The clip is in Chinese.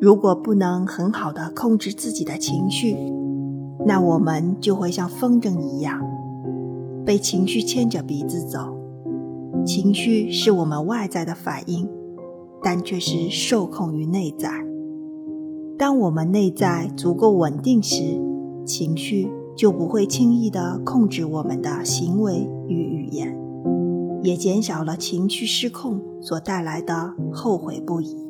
如果不能很好的控制自己的情绪，那我们就会像风筝一样，被情绪牵着鼻子走。情绪是我们外在的反应，但却是受控于内在。当我们内在足够稳定时，情绪就不会轻易的控制我们的行为与语言，也减少了情绪失控所带来的后悔不已。